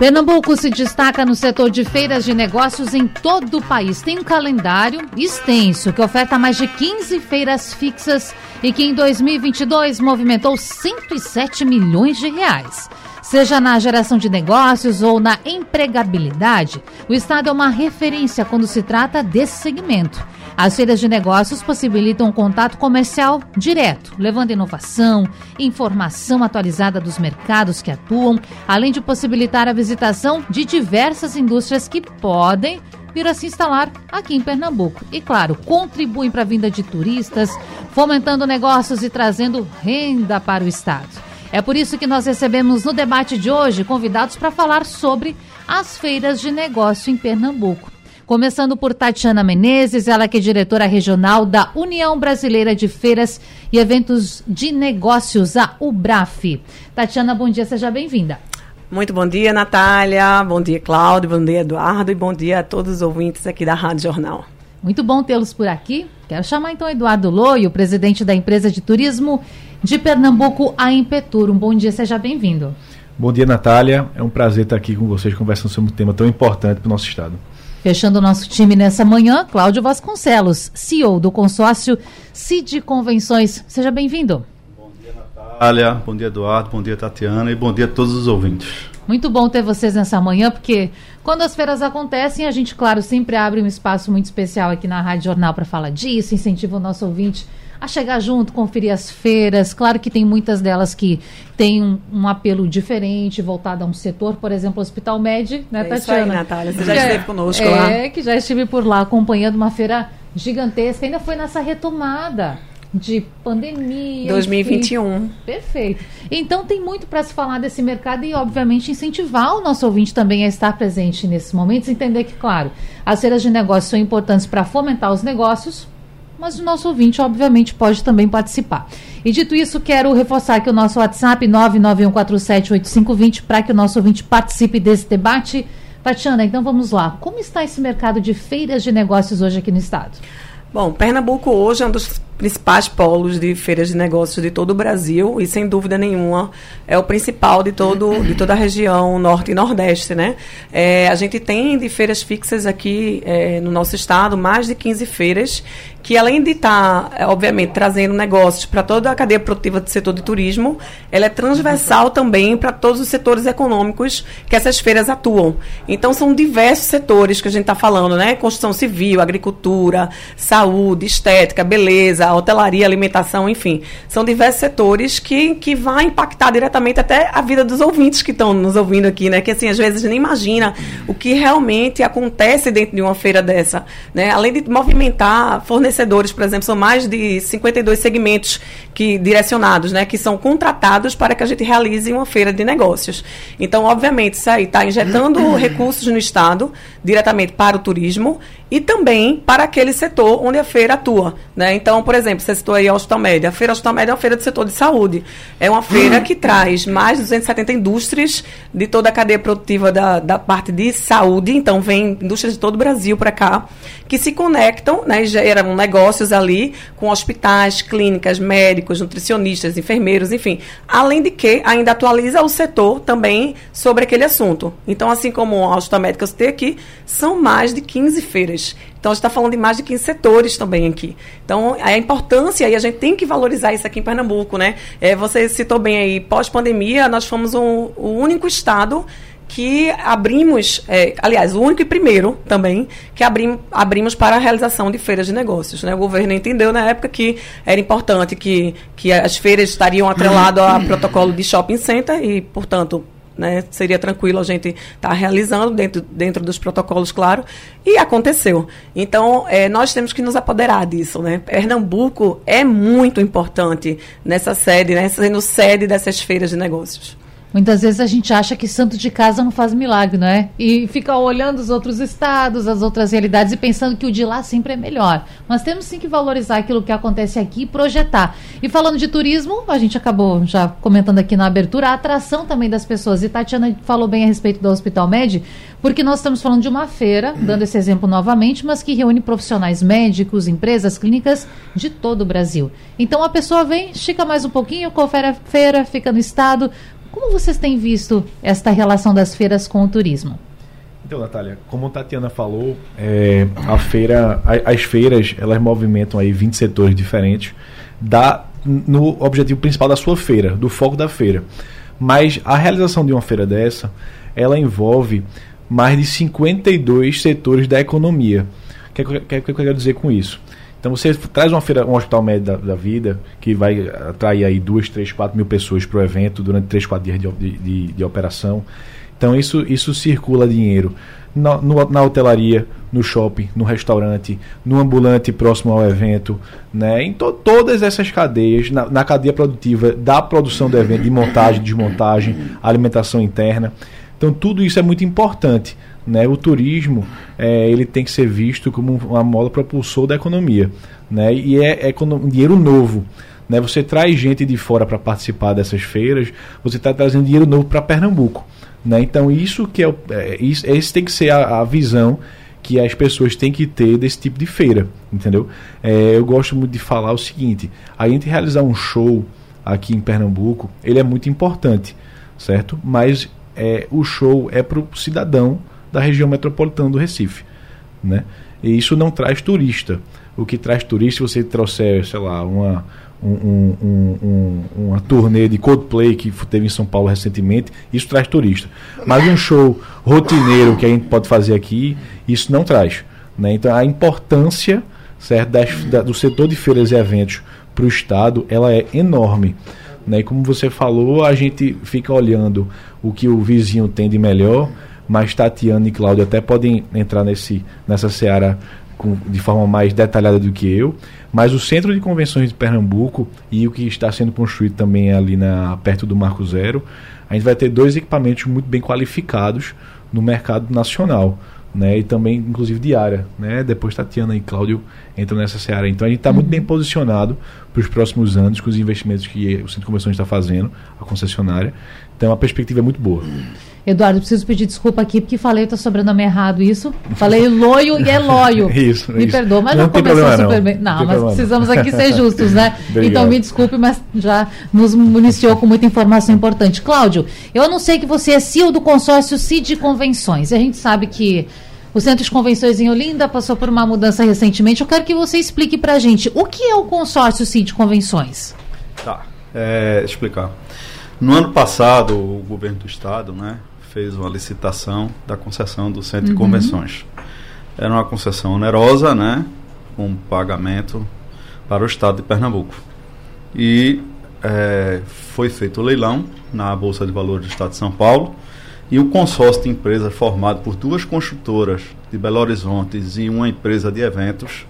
Pernambuco se destaca no setor de feiras de negócios em todo o país. Tem um calendário extenso que oferta mais de 15 feiras fixas e que em 2022 movimentou 107 milhões de reais. Seja na geração de negócios ou na empregabilidade, o Estado é uma referência quando se trata desse segmento. As feiras de negócios possibilitam um contato comercial direto, levando inovação, informação atualizada dos mercados que atuam, além de possibilitar a visitação de diversas indústrias que podem vir a se instalar aqui em Pernambuco. E, claro, contribuem para a vinda de turistas, fomentando negócios e trazendo renda para o Estado. É por isso que nós recebemos no debate de hoje convidados para falar sobre as feiras de negócio em Pernambuco. Começando por Tatiana Menezes, ela que é diretora regional da União Brasileira de Feiras e Eventos de Negócios, a UBRAF. Tatiana, bom dia, seja bem-vinda. Muito bom dia, Natália. Bom dia, Cláudio. Bom dia, Eduardo. E bom dia a todos os ouvintes aqui da Rádio Jornal. Muito bom tê-los por aqui. Quero chamar então Eduardo Loio, presidente da empresa de turismo de Pernambuco, a Impetur. Um bom dia, seja bem-vindo. Bom dia, Natália. É um prazer estar aqui com vocês conversando sobre um tema tão importante para o nosso estado. Fechando o nosso time nessa manhã, Cláudio Vasconcelos, CEO do consórcio CID Convenções. Seja bem-vindo. Bom dia, Natália. Bom dia, Eduardo. Bom dia, Tatiana. E bom dia a todos os ouvintes. Muito bom ter vocês nessa manhã, porque quando as feiras acontecem, a gente, claro, sempre abre um espaço muito especial aqui na Rádio Jornal para falar disso, incentiva o nosso ouvinte a chegar junto, conferir as feiras. Claro que tem muitas delas que têm um, um apelo diferente, voltado a um setor, por exemplo, o Hospital Med, né, é Tatiana? Isso aí, Natália, você já é, esteve conosco é, lá. É, que já estive por lá acompanhando uma feira gigantesca, ainda foi nessa retomada de pandemia. 2021. Enfim. Perfeito. Então tem muito para se falar desse mercado e, obviamente, incentivar o nosso ouvinte também a estar presente nesses momentos, entender que, claro, as feiras de negócios são importantes para fomentar os negócios, mas o nosso ouvinte, obviamente, pode também participar. E dito isso, quero reforçar aqui o nosso WhatsApp 991478520 para que o nosso ouvinte participe desse debate. Tatiana, então vamos lá. Como está esse mercado de feiras de negócios hoje aqui no estado? Bom, Pernambuco hoje é um dos principais polos de feiras de negócios de todo o Brasil e sem dúvida nenhuma é o principal de todo de toda a região norte e nordeste, né? É, a gente tem de feiras fixas aqui é, no nosso estado mais de 15 feiras que além de estar, tá, obviamente, trazendo negócios para toda a cadeia produtiva do setor de turismo, ela é transversal também para todos os setores econômicos que essas feiras atuam. Então, são diversos setores que a gente está falando, né? Construção civil, agricultura, saúde, estética, beleza, hotelaria, alimentação, enfim. São diversos setores que, que vai impactar diretamente até a vida dos ouvintes que estão nos ouvindo aqui, né? Que assim, às vezes nem imagina o que realmente acontece dentro de uma feira dessa, né? Além de movimentar fornecedores, por exemplo, são mais de 52 segmentos que direcionados, né, que são contratados para que a gente realize uma feira de negócios. Então, obviamente, isso aí está injetando recursos no estado diretamente para o turismo e também para aquele setor onde a feira atua. Né? Então, por exemplo, você citou aí a Hospital Média. A Feira Hospital Média é uma feira do setor de saúde. É uma feira que traz mais de 270 indústrias de toda a cadeia produtiva da, da parte de saúde. Então, vem indústrias de todo o Brasil para cá, que se conectam né, e geram negócios ali com hospitais, clínicas, médicos, nutricionistas, enfermeiros, enfim. Além de que ainda atualiza o setor também sobre aquele assunto. Então, assim como a Hospital Médica eu citei aqui, são mais de 15 feiras setores. Então, a gente está falando de mais de 15 setores também aqui. Então, a importância, e a gente tem que valorizar isso aqui em Pernambuco, né? É, você citou bem aí, pós-pandemia, nós fomos um, o único estado que abrimos, é, aliás, o único e primeiro também, que abrim, abrimos para a realização de feiras de negócios. Né? O governo entendeu na época que era importante que, que as feiras estariam atreladas a protocolo de shopping center e, portanto, né? Seria tranquilo a gente estar tá realizando dentro, dentro dos protocolos, claro, e aconteceu. Então, é, nós temos que nos apoderar disso, né? Pernambuco é muito importante nessa sede, né? Sendo sede dessas feiras de negócios. Muitas vezes a gente acha que santo de casa não faz milagre, não é? E fica olhando os outros estados, as outras realidades e pensando que o de lá sempre é melhor. Mas temos sim que valorizar aquilo que acontece aqui e projetar. E falando de turismo, a gente acabou já comentando aqui na abertura, a atração também das pessoas. E Tatiana falou bem a respeito do Hospital Med, porque nós estamos falando de uma feira, dando esse exemplo novamente, mas que reúne profissionais médicos, empresas, clínicas de todo o Brasil. Então a pessoa vem, estica mais um pouquinho, confere a feira, fica no estado como vocês têm visto esta relação das feiras com o turismo? Então, Natália, como a Tatiana falou, é, a feira, a, as feiras, elas movimentam aí 20 setores diferentes da, no objetivo principal da sua feira, do foco da feira. Mas a realização de uma feira dessa, ela envolve mais de 52 setores da economia. O que, que, que, que eu quero dizer com isso? Então você traz uma feira, um hospital médio da, da vida, que vai atrair aí duas, três, quatro mil pessoas para o evento durante três, quatro dias de, de, de, operação. Então isso, isso circula dinheiro na, no, na hotelaria, no shopping, no restaurante, no ambulante próximo ao evento, né? em to, todas essas cadeias, na, na cadeia produtiva da produção do evento, de montagem, desmontagem, alimentação interna. Então tudo isso é muito importante. Né? O turismo é, ele tem que ser visto como uma mola propulsor da economia. Né? E é, é dinheiro novo. Né? Você traz gente de fora para participar dessas feiras, você está trazendo dinheiro novo para Pernambuco. Né? Então, isso que é, é, isso, esse tem que ser a, a, visão que as pessoas têm que ter desse tipo de feira. Entendeu? É, eu gosto muito de falar o seguinte: a gente realizar um show aqui em Pernambuco, ele é muito importante, certo? Mas é, o show é para o cidadão da região metropolitana do Recife. Né? E isso não traz turista. O que traz turista, se você trouxer, sei lá, uma, um, um, um, uma turnê de Coldplay que teve em São Paulo recentemente, isso traz turista. Mas um show rotineiro que a gente pode fazer aqui, isso não traz. Né? Então a importância certo, das, da, do setor de feiras e eventos para o Estado ela é enorme. Né? E como você falou, a gente fica olhando o que o vizinho tem de melhor mas Tatiana e Cláudio até podem entrar nesse, nessa seara com, de forma mais detalhada do que eu. Mas o Centro de Convenções de Pernambuco e o que está sendo construído também ali na, perto do Marco Zero, a gente vai ter dois equipamentos muito bem qualificados no mercado nacional. Né, e também, inclusive, de área. Né? Depois Tatiana e Cláudio entram nessa seara. Então a gente está uhum. muito bem posicionado para os próximos anos com os investimentos que o Centro de Convenções está fazendo, a concessionária. Então a perspectiva é muito boa. Eduardo, preciso pedir desculpa aqui porque falei, está sobrenome errado isso. Falei loio e é loio. isso, Me isso. perdoa, mas não, não começou problema, super não. bem. Não, não mas precisamos aqui ser justos, né? então me desculpe, mas já nos municiou com muita informação importante. Cláudio, eu anunciei que você é CEO do consórcio CID Convenções. E a gente sabe que o Centro de Convenções em Olinda passou por uma mudança recentemente. Eu quero que você explique para a gente o que é o consórcio CID Convenções. Tá, é, explicar. No ano passado, o governo do estado, né, fez uma licitação da concessão do Centro uhum. de Convenções. Era uma concessão onerosa, né, com pagamento para o estado de Pernambuco. E é, foi feito o leilão na Bolsa de Valores do estado de São Paulo e o consórcio de empresas formado por duas construtoras de Belo Horizonte e uma empresa de eventos,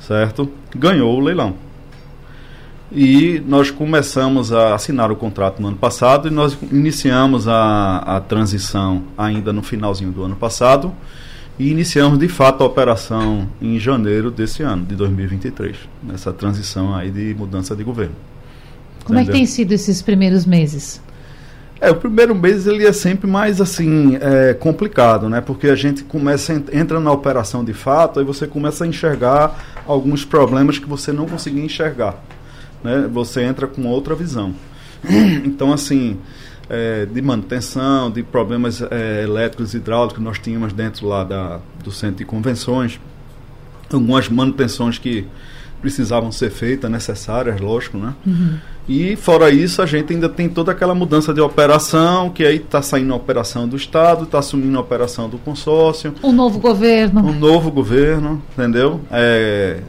certo? Ganhou o leilão. E nós começamos a assinar o contrato no ano passado e nós iniciamos a, a transição ainda no finalzinho do ano passado e iniciamos de fato a operação em janeiro desse ano, de 2023, nessa transição aí de mudança de governo. Como Entendeu? é que tem sido esses primeiros meses? É, o primeiro mês ele é sempre mais assim é, complicado, né? Porque a gente começa entra na operação de fato, aí você começa a enxergar alguns problemas que você não conseguia enxergar né, você entra com outra visão. Então, assim, é, de manutenção, de problemas é, elétricos e hidráulicos que nós tínhamos dentro lá da, do centro de convenções, algumas manutenções que precisavam ser feitas, necessárias, lógico, né? Uhum. E fora isso, a gente ainda tem toda aquela mudança de operação, que aí está saindo a operação do Estado, está assumindo a operação do consórcio. O novo governo. O novo governo, entendeu? É,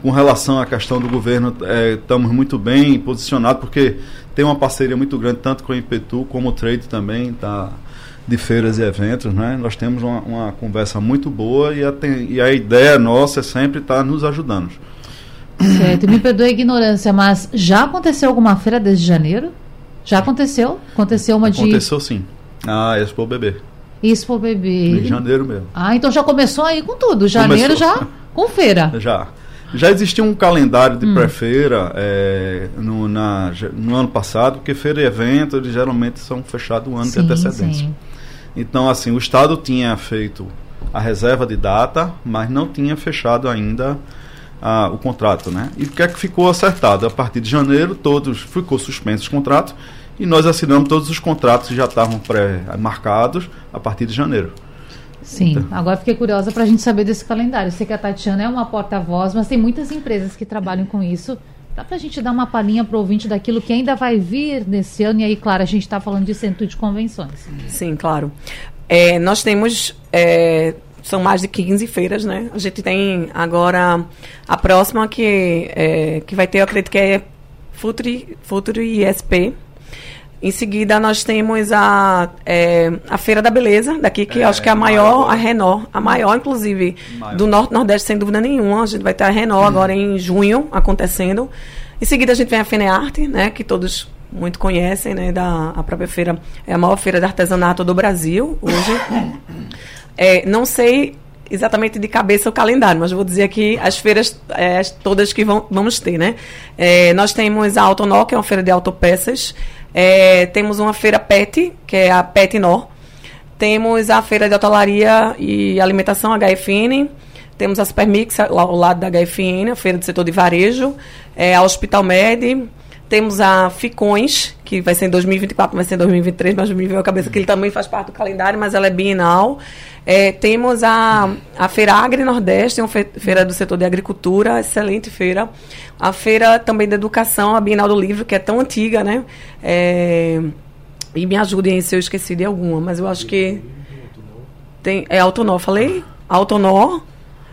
com relação à questão do governo, é, estamos muito bem posicionados, porque tem uma parceria muito grande, tanto com o Impetu como o Trade também, tá, de feiras e eventos. Né? Nós temos uma, uma conversa muito boa e a, e a ideia nossa é sempre estar tá nos ajudando. Certo, me perdoe a ignorância, mas já aconteceu alguma feira desde janeiro? Já aconteceu? Aconteceu uma Aconteceu, de. Aconteceu sim. Ah, Expo Bebê. Expo Bebê. Em janeiro mesmo. Ah, então já começou aí com tudo. Janeiro começou. já com feira. Já. Já existia um calendário de hum. pré-feira é, no, no ano passado, porque feira e evento eles geralmente são fechados um ano sim, de antecedência. Sim. Então, assim, o Estado tinha feito a reserva de data, mas não tinha fechado ainda a, o contrato, né? E o que é que ficou acertado? A partir de janeiro, todos ficou suspenso os contratos e nós assinamos todos os contratos que já estavam pré-marcados a partir de janeiro. Sim, então. agora fiquei curiosa para a gente saber desse calendário. sei que a Tatiana é uma porta-voz, mas tem muitas empresas que trabalham com isso. Dá para a gente dar uma palhinha para o ouvinte daquilo que ainda vai vir nesse ano? E aí, claro, a gente está falando de centro de convenções. Sim, claro. É, nós temos. É, são mais de 15 feiras, né? A gente tem agora a próxima que, é, que vai ter, eu acredito que é Futuri, Futuri ISP, em seguida, nós temos a, é, a Feira da Beleza, daqui, que é, acho que é a maior, maior, a Renault, a maior, inclusive, maior. do Norte-Nordeste, sem dúvida nenhuma. A gente vai ter a Renault hum. agora em junho, acontecendo. Em seguida, a gente vem a Fenearte, né, que todos muito conhecem, né, da, a própria feira, é a maior feira de artesanato do Brasil, hoje. É, não sei exatamente de cabeça o calendário, mas vou dizer aqui as feiras é, todas que vão, vamos ter, né? É, nós temos a Autonó, que é uma feira de autopeças, é, temos uma feira PET, que é a PET Nó. Temos a feira de hotelaria e alimentação HFN. Temos a Supermix, ao lado da HFN, a feira do setor de varejo. É, a Hospital Med. Temos a Ficões, que vai ser em 2024, vai ser em 2023, mas me veio a cabeça que ele também faz parte do calendário, mas ela é bienal. É, temos a, a Feira Agri Nordeste, uma feira do setor de agricultura, excelente feira. A feira também da educação, a Bienal do Livro, que é tão antiga, né? É, e me ajudem se eu esqueci de alguma, mas eu acho que. Tem, é Autonó, falei? Autonó.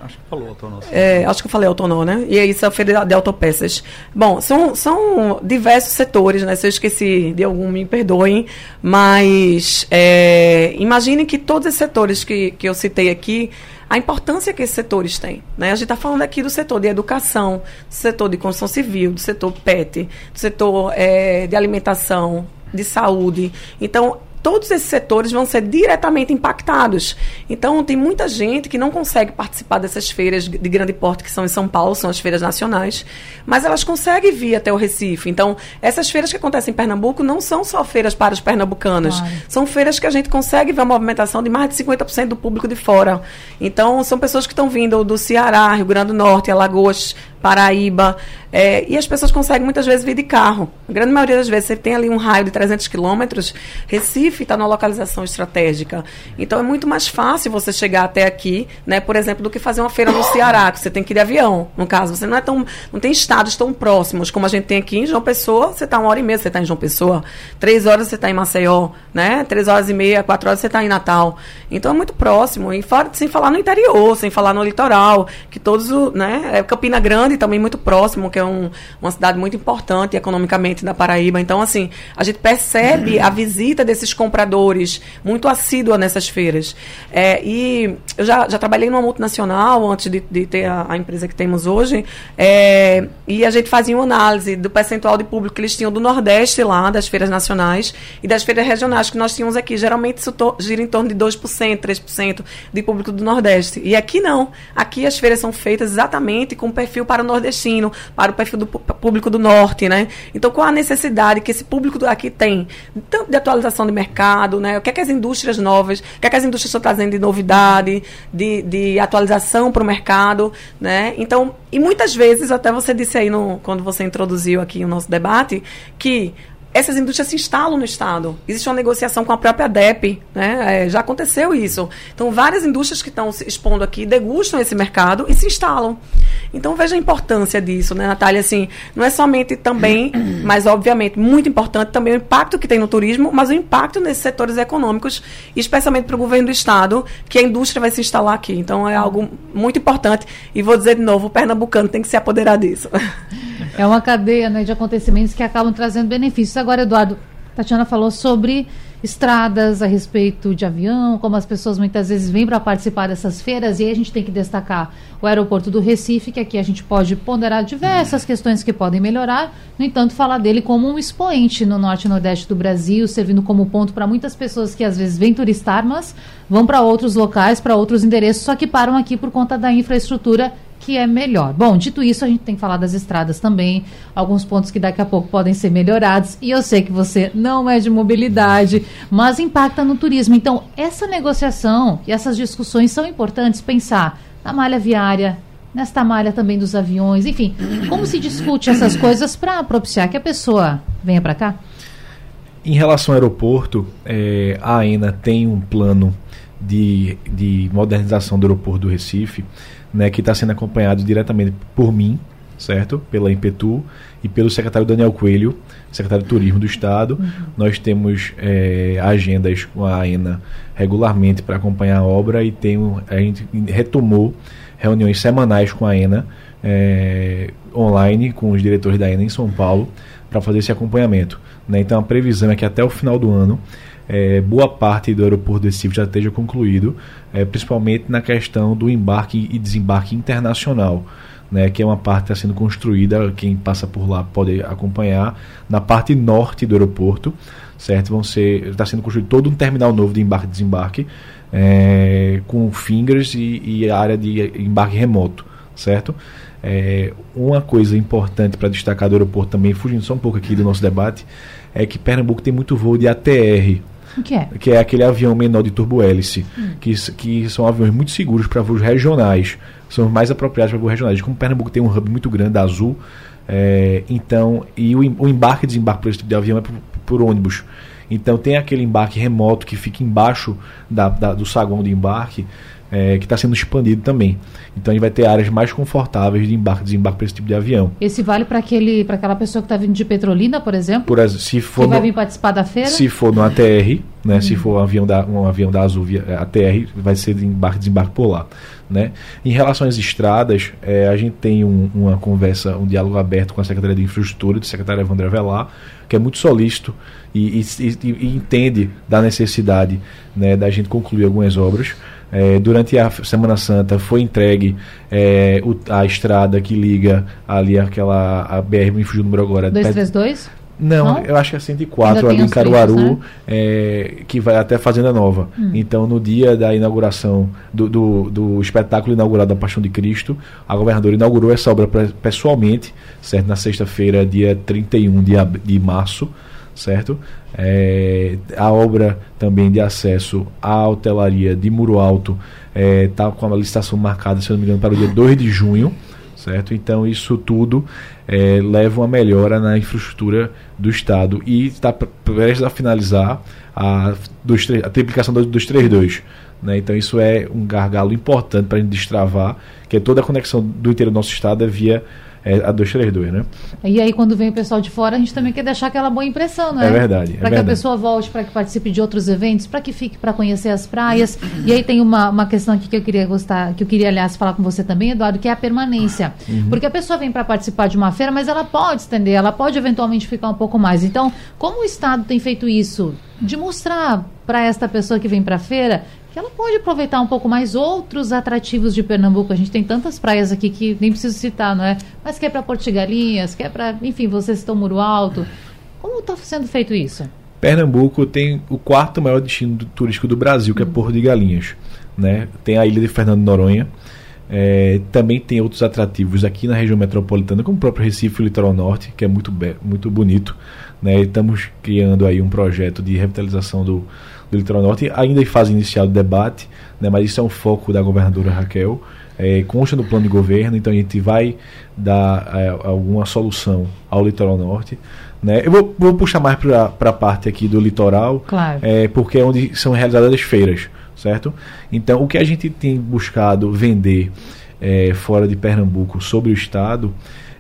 Acho que falou autonó. É, acho que eu falei autonó, né? E é isso, a feira de autopeças. Bom, são, são diversos setores, né? Se eu esqueci de algum, me perdoem. Mas é, imagine que todos esses setores que, que eu citei aqui, a importância que esses setores têm. Né? A gente está falando aqui do setor de educação, do setor de construção civil, do setor PET, do setor é, de alimentação, de saúde. Então, todos esses setores vão ser diretamente impactados. Então, tem muita gente que não consegue participar dessas feiras de grande porte que são em São Paulo, são as feiras nacionais, mas elas conseguem vir até o Recife. Então, essas feiras que acontecem em Pernambuco não são só feiras para os pernambucanos, claro. são feiras que a gente consegue ver a movimentação de mais de 50% do público de fora. Então, são pessoas que estão vindo do Ceará, Rio Grande do Norte, Alagoas, Paraíba. É, e as pessoas conseguem muitas vezes vir de carro. A grande maioria das vezes você tem ali um raio de 300 quilômetros. Recife está na localização estratégica. Então é muito mais fácil você chegar até aqui, né, por exemplo, do que fazer uma feira no Ceará, que você tem que ir de avião. No caso, você não é tão. não tem estados tão próximos como a gente tem aqui em João Pessoa. Você está uma hora e meia, você está em João Pessoa. Três horas você está em Maceió, né? Três horas e meia, quatro horas você está em Natal. Então é muito próximo. E fora, sem falar no interior, sem falar no litoral, que todos, né? É Campina Grande Grande, também muito próximo, que é um, uma cidade muito importante economicamente da Paraíba. Então, assim, a gente percebe a visita desses compradores muito assídua nessas feiras. É, e eu já, já trabalhei numa multinacional antes de, de ter a, a, empresa que temos hoje, é, e a gente fazia uma análise do percentual de público que eles tinham do Nordeste lá, das feiras nacionais, e das feiras regionais que nós tínhamos aqui. Geralmente isso to, gira em torno de 2%, 3% de público do Nordeste. E aqui não. Aqui as feiras são feitas exatamente com perfil para o nordestino, para o perfil do público do norte, né? Então, qual a necessidade que esse público aqui tem, tanto de atualização de mercado, né? O que é que as indústrias novas, o que é que as indústrias estão trazendo de novidade, de, de atualização para o mercado, né? Então, e muitas vezes, até você disse aí no, quando você introduziu aqui o nosso debate, que essas indústrias se instalam no Estado. Existe uma negociação com a própria DEP, né? É, já aconteceu isso. Então, várias indústrias que estão se expondo aqui degustam esse mercado e se instalam. Então, veja a importância disso, né, Natália? Assim, não é somente também, mas obviamente muito importante também o impacto que tem no turismo, mas o impacto nesses setores econômicos, especialmente para o governo do Estado, que a indústria vai se instalar aqui. Então, é algo muito importante. E vou dizer de novo, o pernambucano tem que se apoderar disso. É uma cadeia né, de acontecimentos que acabam trazendo benefícios. Agora, Eduardo, Tatiana falou sobre estradas, a respeito de avião, como as pessoas muitas vezes vêm para participar dessas feiras, e aí a gente tem que destacar o aeroporto do Recife, que aqui a gente pode ponderar diversas questões que podem melhorar, no entanto, falar dele como um expoente no norte e nordeste do Brasil, servindo como ponto para muitas pessoas que às vezes vêm turistar, mas vão para outros locais, para outros endereços, só que param aqui por conta da infraestrutura que é melhor. Bom, dito isso, a gente tem que falar das estradas também, alguns pontos que daqui a pouco podem ser melhorados. E eu sei que você não é de mobilidade, mas impacta no turismo. Então, essa negociação e essas discussões são importantes pensar na malha viária, nesta malha também dos aviões, enfim, como se discute essas coisas para propiciar que a pessoa venha para cá? Em relação ao aeroporto, é, a AENA tem um plano de, de modernização do aeroporto do Recife né, que está sendo acompanhado diretamente por mim, certo? Pela Impetu e pelo secretário Daniel Coelho, secretário de Turismo do Estado. Uhum. Nós temos é, agendas com a AENA regularmente para acompanhar a obra e tem, a gente retomou reuniões semanais com a AENA é, online, com os diretores da AENA em São Paulo, para fazer esse acompanhamento. Né? Então a previsão é que até o final do ano é, boa parte do aeroporto de Recife já esteja concluído, é, principalmente na questão do embarque e desembarque internacional. Né, que é uma parte que está sendo construída, quem passa por lá pode acompanhar, na parte norte do aeroporto, certo? Vão ser, está sendo construído todo um terminal novo de embarque e desembarque, é, com fingers e, e área de embarque remoto, certo? É, uma coisa importante para destacar do aeroporto também, fugindo só um pouco aqui do nosso debate, é que Pernambuco tem muito voo de ATR, o que é? Que é aquele avião menor de turbo-hélice, hum. que, que são aviões muito seguros para voos regionais, são mais apropriados para voos regionais. Como Pernambuco tem um hub muito grande, azul, é, então, e o, o embarque e desembarque por esse tipo de avião é por, por ônibus. Então tem aquele embarque remoto que fica embaixo da, da, do saguão de embarque, é, que está sendo expandido também. Então a gente vai ter áreas mais confortáveis de embarque e desembarque para esse tipo de avião. Esse vale para aquele para aquela pessoa que está vindo de Petrolina, por exemplo? Por se for que no, vai vir participar da feira? Se for no ATR, né, hum. se for um avião da um avião da Azul via é, ATR, vai ser de embarque e desembarque por lá. Né? Em relação às estradas, é, a gente tem um, uma conversa, um diálogo aberto com a Secretaria de Infraestrutura, do secretário Evandro Avelar, que é muito solícito e, e, e, e entende da necessidade né, da gente concluir algumas obras. É, durante a Semana Santa foi entregue é, o, a estrada que liga ali aquela a BR, me fugiu o número agora. 232? Não, Não, eu acho que é 104 ali em Caruaru, né? é, que vai até Fazenda Nova. Hum. Então, no dia da inauguração do, do, do, espetáculo inaugurado da Paixão de Cristo, a governadora inaugurou essa obra pessoalmente, certo? Na sexta-feira, dia 31 de, de março certo? É, a obra também de acesso à hotelaria de Muro Alto está é, com a licitação marcada, se não me engano, para o dia 2 de junho, certo? Então isso tudo é, leva uma melhora na infraestrutura do Estado e está prestes a finalizar a, dos, a triplicação do, dos 32. Né? Então isso é um gargalo importante para a gente destravar, que é toda a conexão do interior do nosso Estado é via é a 232, né? E aí, quando vem o pessoal de fora, a gente também quer deixar aquela boa impressão, né? É verdade. Para é que a pessoa volte, para que participe de outros eventos, para que fique para conhecer as praias. E aí tem uma, uma questão aqui que eu queria gostar, que eu queria, aliás, falar com você também, Eduardo, que é a permanência. Uhum. Porque a pessoa vem para participar de uma feira, mas ela pode estender, ela pode eventualmente ficar um pouco mais. Então, como o Estado tem feito isso? De mostrar para esta pessoa que vem para a feira que ela pode aproveitar um pouco mais outros atrativos de Pernambuco. A gente tem tantas praias aqui que nem preciso citar, não é? Mas quer para Porto de Galinhas, quer para, enfim, vocês estão Muro Alto. Como está sendo feito isso? Pernambuco tem o quarto maior destino turístico do Brasil, que é hum. Porto de Galinhas. Né? Tem a ilha de Fernando Noronha. É, também tem outros atrativos aqui na região metropolitana, como o próprio Recife o Litoral Norte, que é muito, muito bonito. Né? Estamos criando aí um projeto de revitalização do, do Litoral Norte, ainda em fase inicial do debate, né, mas isso é um foco da governadora Raquel. É, consta no plano de governo, então a gente vai dar é, alguma solução ao litoral norte. Né? Eu vou, vou puxar mais para a parte aqui do litoral, claro. é, porque é onde são realizadas as feiras, certo? Então, o que a gente tem buscado vender é, fora de Pernambuco sobre o estado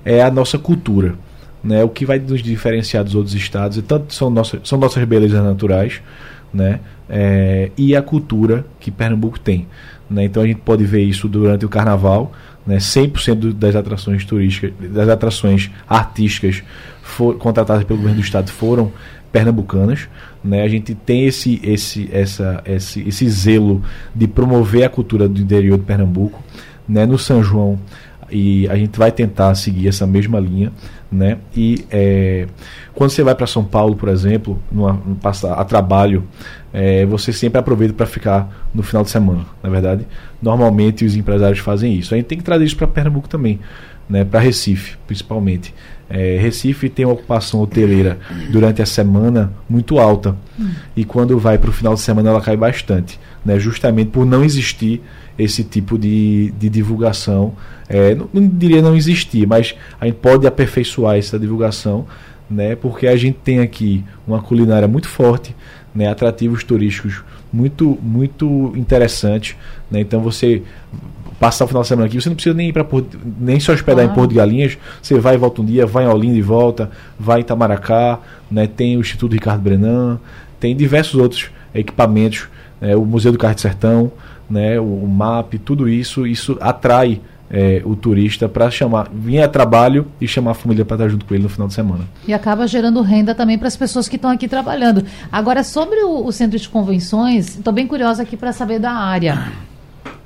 é a nossa cultura. Né? O que vai nos diferenciar dos outros estados, e tanto são nossas, são nossas belezas naturais, né? É, e a cultura que Pernambuco tem. Né? Então a gente pode ver isso durante o carnaval, né? 100% das atrações turísticas, das atrações artísticas for, contratadas pelo governo do estado foram pernambucanas. Né? A gente tem esse, esse, essa, esse, esse zelo de promover a cultura do interior de Pernambuco. Né? No São João, e a gente vai tentar seguir essa mesma linha. Né? E é, quando você vai para São Paulo, por exemplo, numa, a trabalho, é, você sempre aproveita para ficar no final de semana, na é verdade. Normalmente os empresários fazem isso. A gente tem que trazer isso para Pernambuco também, né? para Recife, principalmente. É, Recife tem uma ocupação hoteleira durante a semana muito alta. Hum. E quando vai para o final de semana ela cai bastante. Né? Justamente por não existir esse tipo de, de divulgação. É, não, não, diria não existir, mas a gente pode aperfeiçoar essa divulgação, né, porque a gente tem aqui uma culinária muito forte, né, atrativos turísticos muito muito interessantes. Né, então você passar o final de semana aqui, você não precisa nem ir para nem se hospedar ah. em Porto de Galinhas, você vai e volta um dia, vai em Olinda e volta, vai em Itamaracá, né, tem o Instituto Ricardo Brenan, tem diversos outros equipamentos, né, o Museu do Carro de Sertão, né, o, o MAP, tudo isso, isso atrai é, o turista para chamar, vir a trabalho e chamar a família para estar junto com ele no final de semana. E acaba gerando renda também para as pessoas que estão aqui trabalhando. Agora, sobre o, o centro de convenções, estou bem curiosa aqui para saber da área.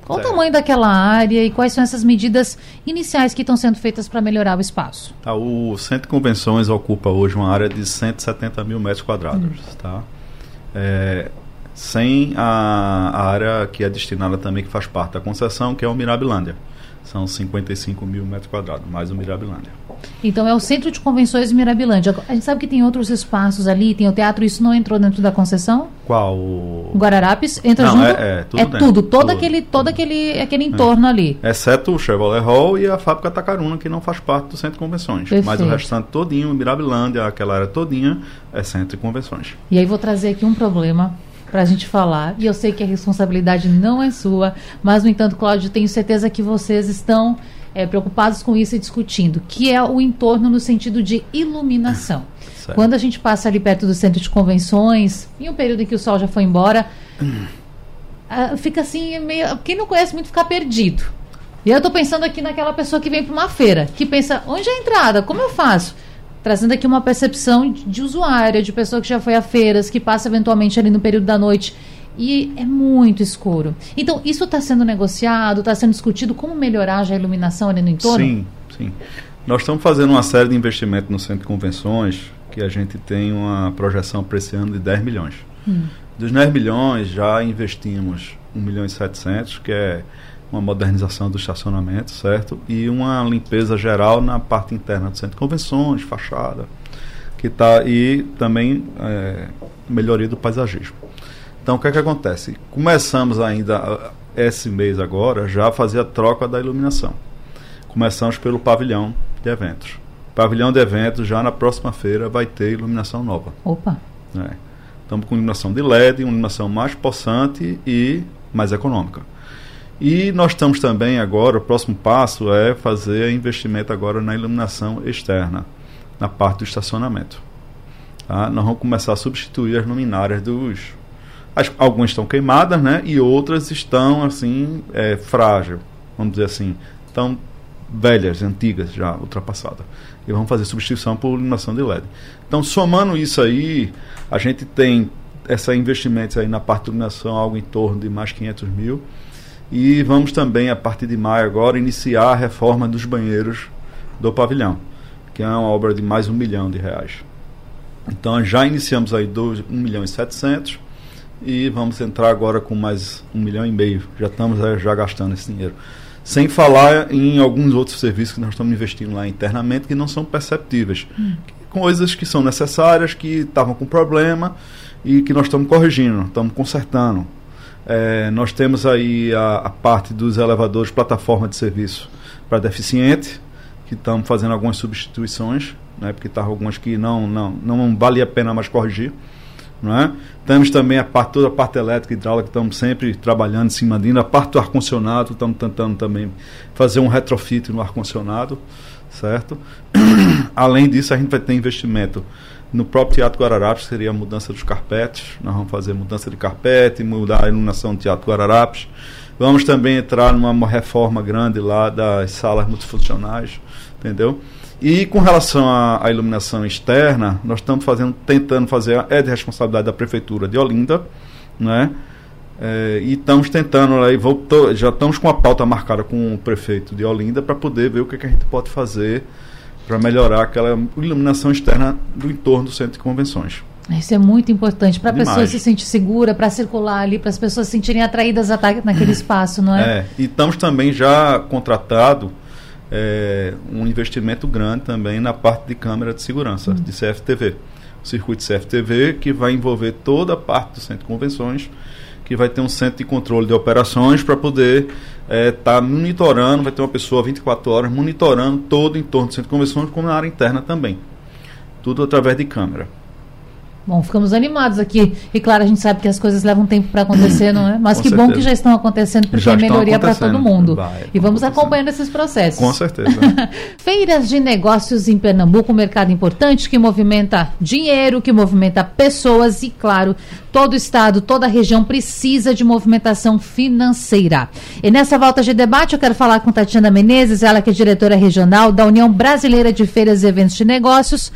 Qual certo. o tamanho daquela área e quais são essas medidas iniciais que estão sendo feitas para melhorar o espaço? Tá, o centro de convenções ocupa hoje uma área de 170 mil metros quadrados. Hum. Tá? É, sem a, a, área que é destinada também, que faz parte da concessão, que é o Mirabilândia. São 55 mil metros quadrados, mais o Mirabilândia. Então é o Centro de Convenções de Mirabilândia. A gente sabe que tem outros espaços ali, tem o teatro, isso não entrou dentro da concessão? Qual? O Guararapes entra não, junto? É, é tudo. É tudo, todo tudo, aquele, todo aquele, aquele entorno é. ali. Exceto o Chevrolet Hall e a fábrica Tacaruna, que não faz parte do Centro de Convenções. Perfeito. Mas o restante todinho, Mirabilândia, aquela área todinha, é Centro de Convenções. E aí vou trazer aqui um problema para a gente falar. E eu sei que a responsabilidade não é sua, mas, no entanto, Cláudio, tenho certeza que vocês estão é, preocupados com isso e discutindo, que é o entorno no sentido de iluminação. Certo. Quando a gente passa ali perto do centro de convenções, em um período em que o sol já foi embora, uh, fica assim, meio. Quem não conhece muito fica perdido. E eu estou pensando aqui naquela pessoa que vem para uma feira, que pensa, onde é a entrada? Como eu faço? Trazendo aqui uma percepção de usuária, de pessoa que já foi a feiras, que passa eventualmente ali no período da noite. E é muito escuro. Então, isso está sendo negociado, está sendo discutido como melhorar já a iluminação ali no entorno? Sim, sim. Nós estamos fazendo uma série de investimentos no centro de convenções que a gente tem uma projeção para esse ano de 10 milhões. Hum. Dos 10 milhões, já investimos 1 milhão e 700, que é uma modernização do estacionamento, certo? E uma limpeza geral na parte interna do centro de convenções, fachada, que tá e também é, melhoria do paisagismo. Então o que é que acontece? Começamos ainda esse mês agora já a fazer a troca da iluminação. Começamos pelo pavilhão de eventos. Pavilhão de eventos já na próxima feira vai ter iluminação nova. Opa. É. Estamos com iluminação de LED, uma iluminação mais possante e mais econômica. E nós estamos também agora, o próximo passo é fazer investimento agora na iluminação externa, na parte do estacionamento. Tá? Nós vamos começar a substituir as luminárias dos. As, algumas estão queimadas, né? E outras estão assim, é, frágil, vamos dizer assim, estão velhas, antigas, já ultrapassadas. E vamos fazer substituição por iluminação de LED. Então, somando isso aí, a gente tem esse investimento aí na parte de iluminação, algo em torno de mais 500 mil. E vamos também, a partir de maio agora, iniciar a reforma dos banheiros do pavilhão, que é uma obra de mais um milhão de reais. Então já iniciamos aí 1 milhão e 700 e vamos entrar agora com mais um milhão e meio. Já estamos é, já gastando esse dinheiro. Sem falar em alguns outros serviços que nós estamos investindo lá internamente que não são perceptíveis. Hum. Coisas que são necessárias, que estavam com problema e que nós estamos corrigindo, estamos consertando. É, nós temos aí a, a, parte dos elevadores, plataforma de serviço para deficiente, que estamos fazendo algumas substituições, né, porque estavam algumas que não, não, não valia a pena mais corrigir. É? Temos também a parte, toda a parte elétrica e hidráulica, estamos sempre trabalhando em cima disso. A parte do ar-condicionado, estamos tentando também fazer um retrofit no ar-condicionado, certo? Além disso, a gente vai ter investimento no próprio Teatro Guararapes seria a mudança dos carpetes. Nós vamos fazer mudança de carpete, mudar a iluminação do Teatro Guararapes. Vamos também entrar numa reforma grande lá das salas multifuncionais, entendeu? E com relação à, à iluminação externa, nós estamos fazendo, tentando fazer, é de responsabilidade da Prefeitura de Olinda, né? É, e estamos tentando, aí, voltou, já estamos com a pauta marcada com o prefeito de Olinda para poder ver o que, que, a gente pode fazer para melhorar aquela iluminação externa do entorno do centro de convenções. Isso é muito importante para a pessoa se sentir segura, para circular ali, para as pessoas se sentirem atraídas naquele espaço, não é? É, e estamos também já contratado é, um investimento grande também na parte de câmera de segurança, de CFTV. O circuito CFTV que vai envolver toda a parte do centro de convenções, que vai ter um centro de controle de operações para poder estar é, tá monitorando, vai ter uma pessoa 24 horas monitorando todo o entorno do centro de convenções, como na área interna também. Tudo através de câmera. Bom, ficamos animados aqui. E claro, a gente sabe que as coisas levam tempo para acontecer, não é? Mas Com que certeza. bom que já estão acontecendo, porque Já é melhoria para todo mundo. Vai, e vamos acompanhando esses processos. Com certeza. Feiras de negócios em Pernambuco, um mercado importante que movimenta dinheiro, que movimenta pessoas e, claro, todo o estado, toda a região precisa de movimentação financeira. E nessa volta de debate eu quero falar com Tatiana Menezes, ela que é diretora regional da União Brasileira de Feiras e Eventos de Negócios.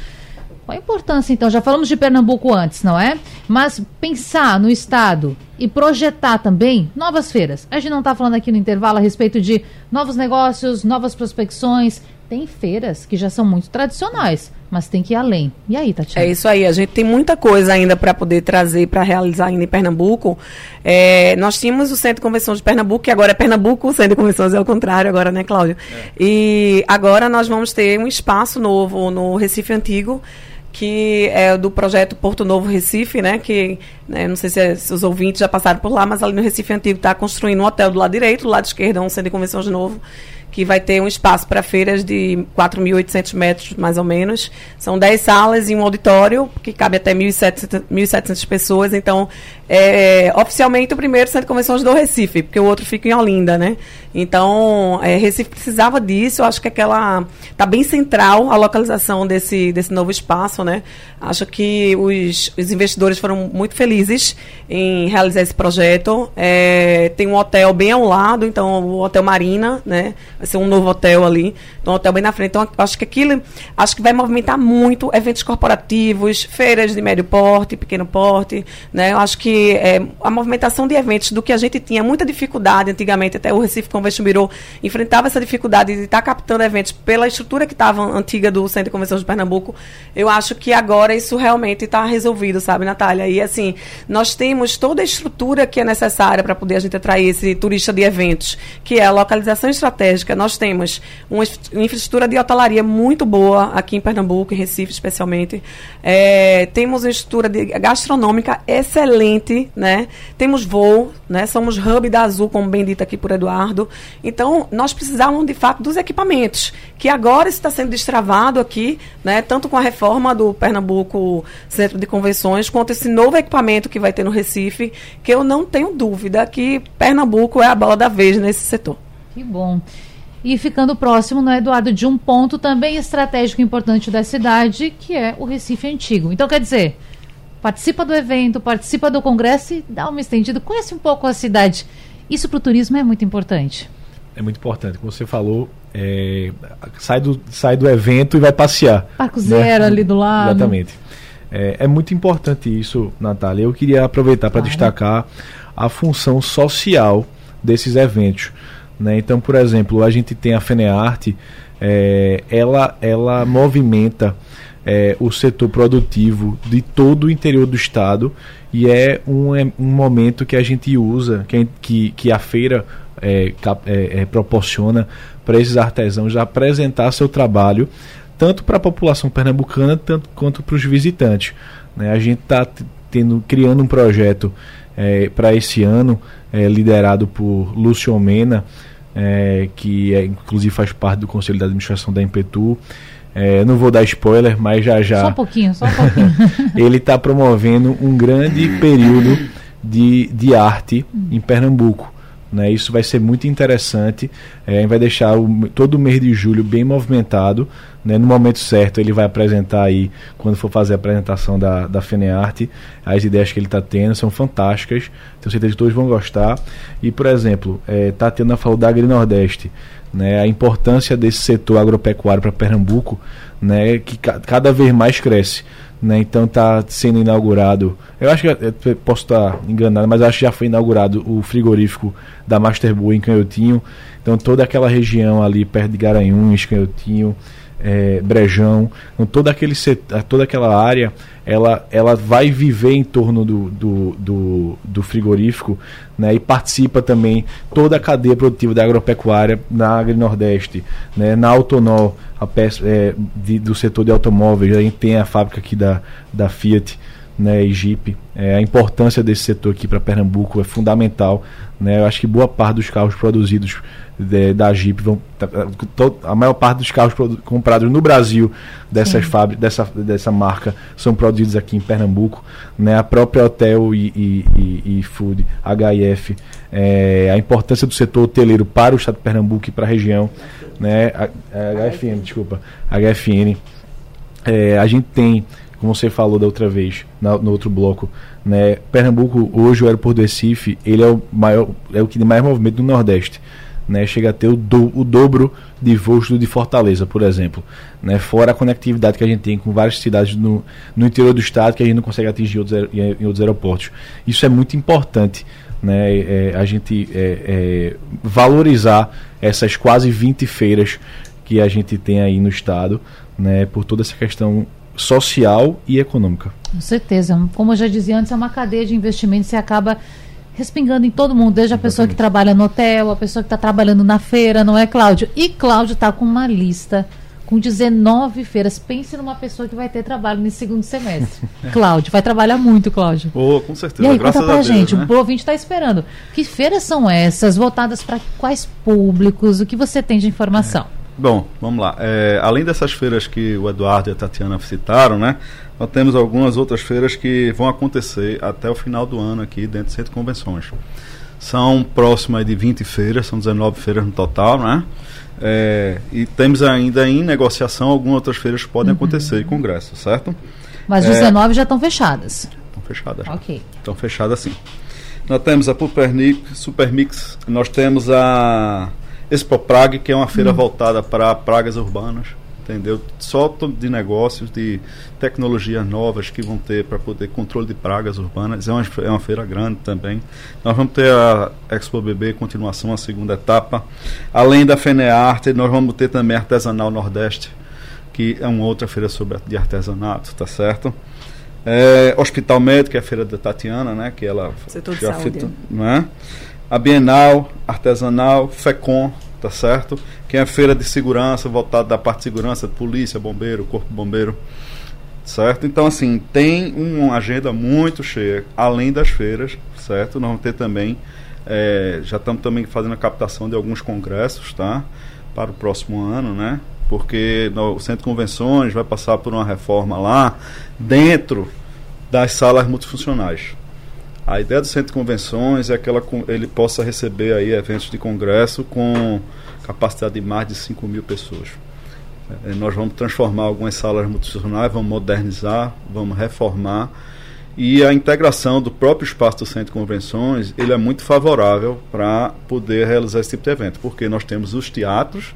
Qual a importância, então? Já falamos de Pernambuco antes, não é? Mas pensar no Estado e projetar também novas feiras. A gente não está falando aqui no intervalo a respeito de novos negócios, novas prospecções. Tem feiras que já são muito tradicionais, mas tem que ir além. E aí, Tatiana? É isso aí, a gente tem muita coisa ainda para poder trazer, para realizar ainda em Pernambuco. É, nós tínhamos o Centro de Convenções de Pernambuco, que agora é Pernambuco, o Centro de Convenções é o contrário agora, né, Cláudio? E agora nós vamos ter um espaço novo no Recife Antigo, que é do projeto Porto Novo Recife, né? Que né, não sei se, se, os ouvintes já passaram por lá, mas ali no Recife Antigo está construindo um hotel do lado direito, do lado esquerdo é um centro de convenções novo, que vai ter um espaço para feiras de 4.800 metros, mais ou menos. São 10 salas e um auditório, que cabe até 1.700, 1.700 pessoas. Então, é oficialmente o primeiro centro de convenções do Recife, porque o outro fica em Olinda, né? Então, é, Recife precisava disso. Acho que aquela está bem central a localização desse, desse novo espaço, né? Acho que os, os investidores foram muito felizes em realizar esse projeto. É, tem um hotel bem ao lado, então o Hotel Marina, né? Vai ser um novo hotel ali, então um hotel bem na frente. Então, acho que aquilo, acho que vai movimentar muito eventos corporativos, feiras de médio porte, pequeno porte, né? Eu acho que é, a movimentação de eventos do que a gente tinha muita dificuldade antigamente, até o Recife Convention Bureau enfrentava essa dificuldade de estar captando eventos pela estrutura que estava antiga do Centro de Convenções de Pernambuco. Eu acho que agora isso realmente está resolvido, sabe, Natália? E assim, nós temos toda a estrutura que é necessária para poder a gente atrair esse turista de eventos, que é a localização estratégica. Nós temos uma infraestrutura de hotelaria muito boa aqui em Pernambuco, em Recife especialmente. É, temos uma estrutura de gastronômica excelente, né? Temos voo, né? Somos hub da Azul, como bem dito aqui por Eduardo. Então, nós precisávamos de fato dos equipamentos, que agora está sendo destravado aqui, né? Tanto com a reforma do Pernambuco Centro de Convenções, quanto esse novo equipamento que vai ter no Recife, que eu não tenho dúvida que Pernambuco é a bola da vez nesse setor. Que bom. E ficando próximo, né, Eduardo, de um ponto também estratégico importante da cidade, que é o Recife Antigo. Então, quer dizer, participa do evento, participa do congresso e dá uma estendida, conhece um pouco a cidade. Isso para o turismo é muito importante. É muito importante. Como você falou, é, sai, do, sai do evento e vai passear. Parco Zero né? ali do lado. Exatamente. É, é, muito importante isso, Natália. Eu queria aproveitar para claro. destacar a função social desses eventos. Né? Então, por exemplo, a gente tem a FENEARTE, é, ela, ela movimenta é, o setor produtivo de todo o interior do estado e é um, é um momento que a gente usa, que, que, que a feira é, é, proporciona para esses artesãos apresentar seu trabalho tanto para a população pernambucana tanto quanto para os visitantes. Né? A gente está criando um projeto é, para esse ano é, liderado por Lúcio Mena, é, que é, inclusive faz parte do conselho de administração da Impetu. É, não vou dar spoiler, mas já já. Só um pouquinho, só um pouquinho. ele está promovendo um grande período de, de arte em Pernambuco. Né? Isso vai ser muito interessante. É, a vai deixar o, todo o mês de julho bem movimentado. Né? No momento certo, ele vai apresentar aí, quando for fazer a apresentação da, da FENEARTE, as ideias que ele está tendo são fantásticas. Tenho certeza que todos vão gostar. E, por exemplo, é, Tatiana falou da Agri Nordeste. Né, a importância desse setor agropecuário para Pernambuco, né, que ca cada vez mais cresce. Né, então está sendo inaugurado. Eu acho que eu posso estar enganado, mas acho que já foi inaugurado o frigorífico da Master Boa em Canhotinho. Então toda aquela região ali perto de Garanhuns, Canhotinho, é, Brejão, então, toda, aquele toda aquela área ela, ela vai viver em torno do, do, do, do, frigorífico né, e participa também toda a cadeia produtiva da agropecuária na Agri Nordeste, né, na Autonol, a peça, é, de, do setor de automóveis, a gente tem a fábrica aqui da, da Fiat né, e Jeep. É, a importância desse setor aqui para Pernambuco é fundamental. Né, eu acho que boa parte dos carros produzidos de, da Jeep vão tá, a maior parte dos carros comprados no Brasil dessas fábricas dessa, dessa marca são produzidos aqui em Pernambuco né a própria Hotel e, e, e, e Food HIF é, a importância do setor hoteleiro para o estado de Pernambuco e para a região né a, a HFN desculpa HFN é, a gente tem como você falou da outra vez, na, no outro bloco, né? Pernambuco, hoje o aeroporto do Recife, ele é o maior, é o que tem mais movimento do Nordeste. Né, chega a ter o, do, o dobro de voos do de Fortaleza, por exemplo. Né, fora a conectividade que a gente tem com várias cidades no, no interior do estado que a gente não consegue atingir outros, em outros aeroportos. Isso é muito importante. Né, é, a gente é, é, valorizar essas quase 20 feiras que a gente tem aí no estado, né, por toda essa questão social e econômica. Com certeza. Como eu já dizia antes, é uma cadeia de investimentos e acaba respingando em todo mundo, desde a Exatamente. pessoa que trabalha no hotel, a pessoa que está trabalhando na feira, não é, Cláudio? E Cláudio está com uma lista com 19 feiras. Pense numa pessoa que vai ter trabalho nesse segundo semestre. Cláudio, vai trabalhar muito, Cláudio. Oh, com certeza. E aí, Graças conta pra gente, né? o ouvinte está esperando. Que feiras são essas? Voltadas para quais públicos? O que você tem de informação? É. Bom, vamos lá. É, além dessas feiras que o Eduardo e a Tatiana citaram, né? Nós temos algumas outras feiras que vão acontecer até o final do ano aqui dentro do Centro de Convenções. São próximas de 20 feiras, são 19 feiras no total, né? É, e temos ainda em negociação algumas outras feiras que podem uhum. acontecer em congresso, certo? Mas 19 é, já estão fechadas. Estão fechadas. Ok. Estão fechadas sim. Nós temos a Supermix, Supermix nós temos a Expo Prague, que é uma feira uhum. voltada para pragas urbanas entendeu? Só de negócios, de tecnologias novas que vão ter para poder controle de pragas urbanas. É uma, é uma feira grande também. Nós vamos ter a Expo BB, continuação, a segunda etapa. Além da FENEARTE, nós vamos ter também a Artesanal Nordeste, que é uma outra feira sobre, de artesanato, tá certo? É, Hospital Médico, que é a feira da Tatiana, né? Que ela Setor de saúde. não é? A Bienal, Artesanal, FECOM, tá certo? Que é a feira de segurança, voltada da parte de segurança, polícia, bombeiro, corpo bombeiro, certo? Então, assim, tem uma agenda muito cheia, além das feiras, certo? Nós vamos ter também, é, já estamos também fazendo a captação de alguns congressos, tá? Para o próximo ano, né? Porque no, o Centro de Convenções vai passar por uma reforma lá, dentro das salas multifuncionais. A ideia do centro de convenções é que ela, ele possa receber aí eventos de congresso com capacidade de mais de 5 mil pessoas. É, nós vamos transformar algumas salas multifuncionais, vamos modernizar, vamos reformar. E a integração do próprio espaço do centro de convenções, ele é muito favorável para poder realizar esse tipo de evento, porque nós temos os teatros,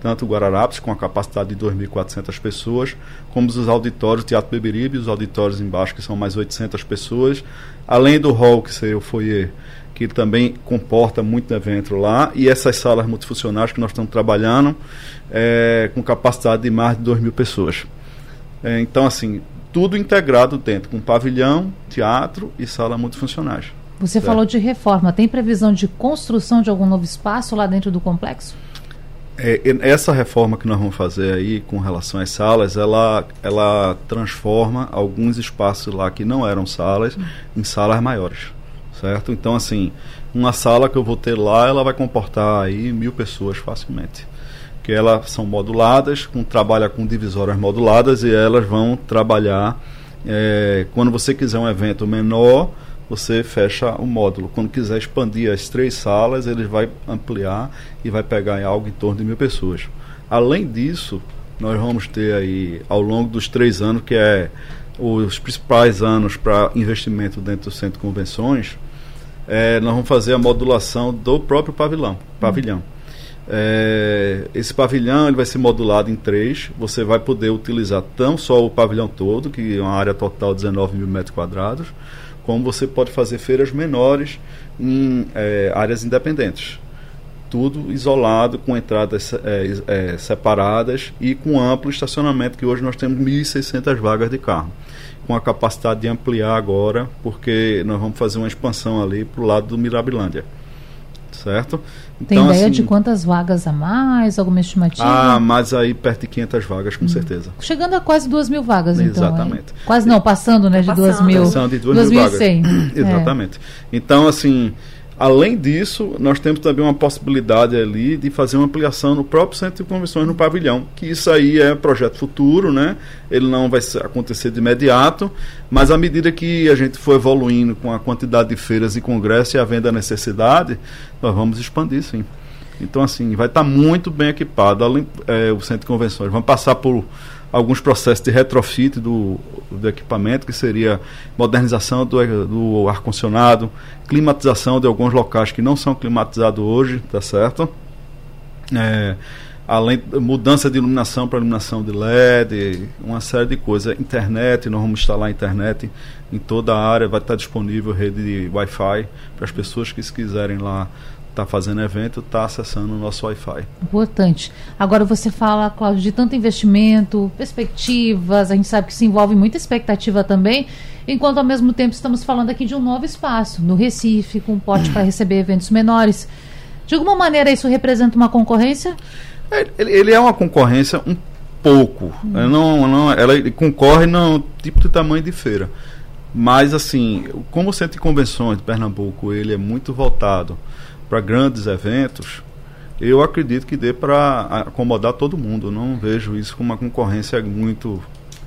tanto o Guararapes, com a capacidade de 2.400 pessoas, como os auditórios, o Teatro Beberibe, os auditórios embaixo, que são mais 800 pessoas, além do hall, que seria o foyer, que também comporta muito evento lá, e essas salas multifuncionais que nós estamos trabalhando, é, com capacidade de mais de 2 mil pessoas. É, então, assim, tudo integrado dentro, com pavilhão, teatro e sala multifuncionais. Você certo? falou de reforma, tem previsão de construção de algum novo espaço lá dentro do complexo? É, essa reforma que nós vamos fazer aí com relação às salas, ela, ela transforma alguns espaços lá que não eram salas em salas maiores, certo? Então, assim, uma sala que eu vou ter lá, ela vai comportar aí mil pessoas facilmente. Que elas são moduladas, com, trabalha com divisórias moduladas e elas vão trabalhar, é, quando você quiser um evento menor, você fecha o módulo. Quando quiser expandir as três salas, ele vai ampliar e vai pegar em algo em torno de mil pessoas. Além disso, nós vamos ter aí, ao longo dos três anos, que é os principais anos para investimento dentro do centro de convenções, é, nós vamos fazer a modulação do próprio pavilhão. pavilhão. É, esse pavilhão ele vai ser modulado em três. Você vai poder utilizar tão só o pavilhão todo, que é uma área total de 19 mil metros quadrados, como você pode fazer feiras menores em é, áreas independentes. Tudo isolado, com entradas é, é separadas e com amplo estacionamento, que hoje nós temos 1.600 vagas de carro com a capacidade de ampliar agora, porque nós vamos fazer uma expansão ali para o lado do Mirabilândia. Certo? Tem então, ideia assim, de quantas vagas a mais? Alguma estimativa? Ah, mais aí perto de 500 vagas, com hum. certeza. Chegando a quase 2 mil vagas, então. Exatamente. Quase não, passando né, de 2 mil. Passando de 2 mil vagas. Exatamente. É. Então, assim, Além disso, nós temos também uma possibilidade ali de fazer uma ampliação no próprio centro de convenções no pavilhão, que isso aí é projeto futuro, né? Ele não vai acontecer de imediato, mas à medida que a gente for evoluindo com a quantidade de feiras e congressos e havendo a necessidade, nós vamos expandir sim. Então, assim, vai estar muito bem equipado além, é, o centro de convenções. Vamos passar por alguns processos de retrofit do, do equipamento, que seria modernização do, do ar-condicionado, climatização de alguns locais que não são climatizados hoje, tá certo? É, além mudança de iluminação para iluminação de LED, uma série de coisas. Internet, nós vamos instalar internet em toda a área, vai estar disponível rede de Wi-Fi para as pessoas que se quiserem lá está fazendo evento está acessando o nosso Wi-Fi. Importante. Agora você fala, Cláudio, de tanto investimento, perspectivas, a gente sabe que se envolve muita expectativa também, enquanto ao mesmo tempo estamos falando aqui de um novo espaço, no Recife, com um pote para receber eventos menores. De alguma maneira isso representa uma concorrência? É, ele, ele é uma concorrência um pouco. Hum. Não, não, ela concorre no tipo de tamanho de feira. Mas assim, como o Centro de Convenções de Pernambuco ele é muito voltado para grandes eventos, eu acredito que dê para acomodar todo mundo. Não vejo isso como uma concorrência muito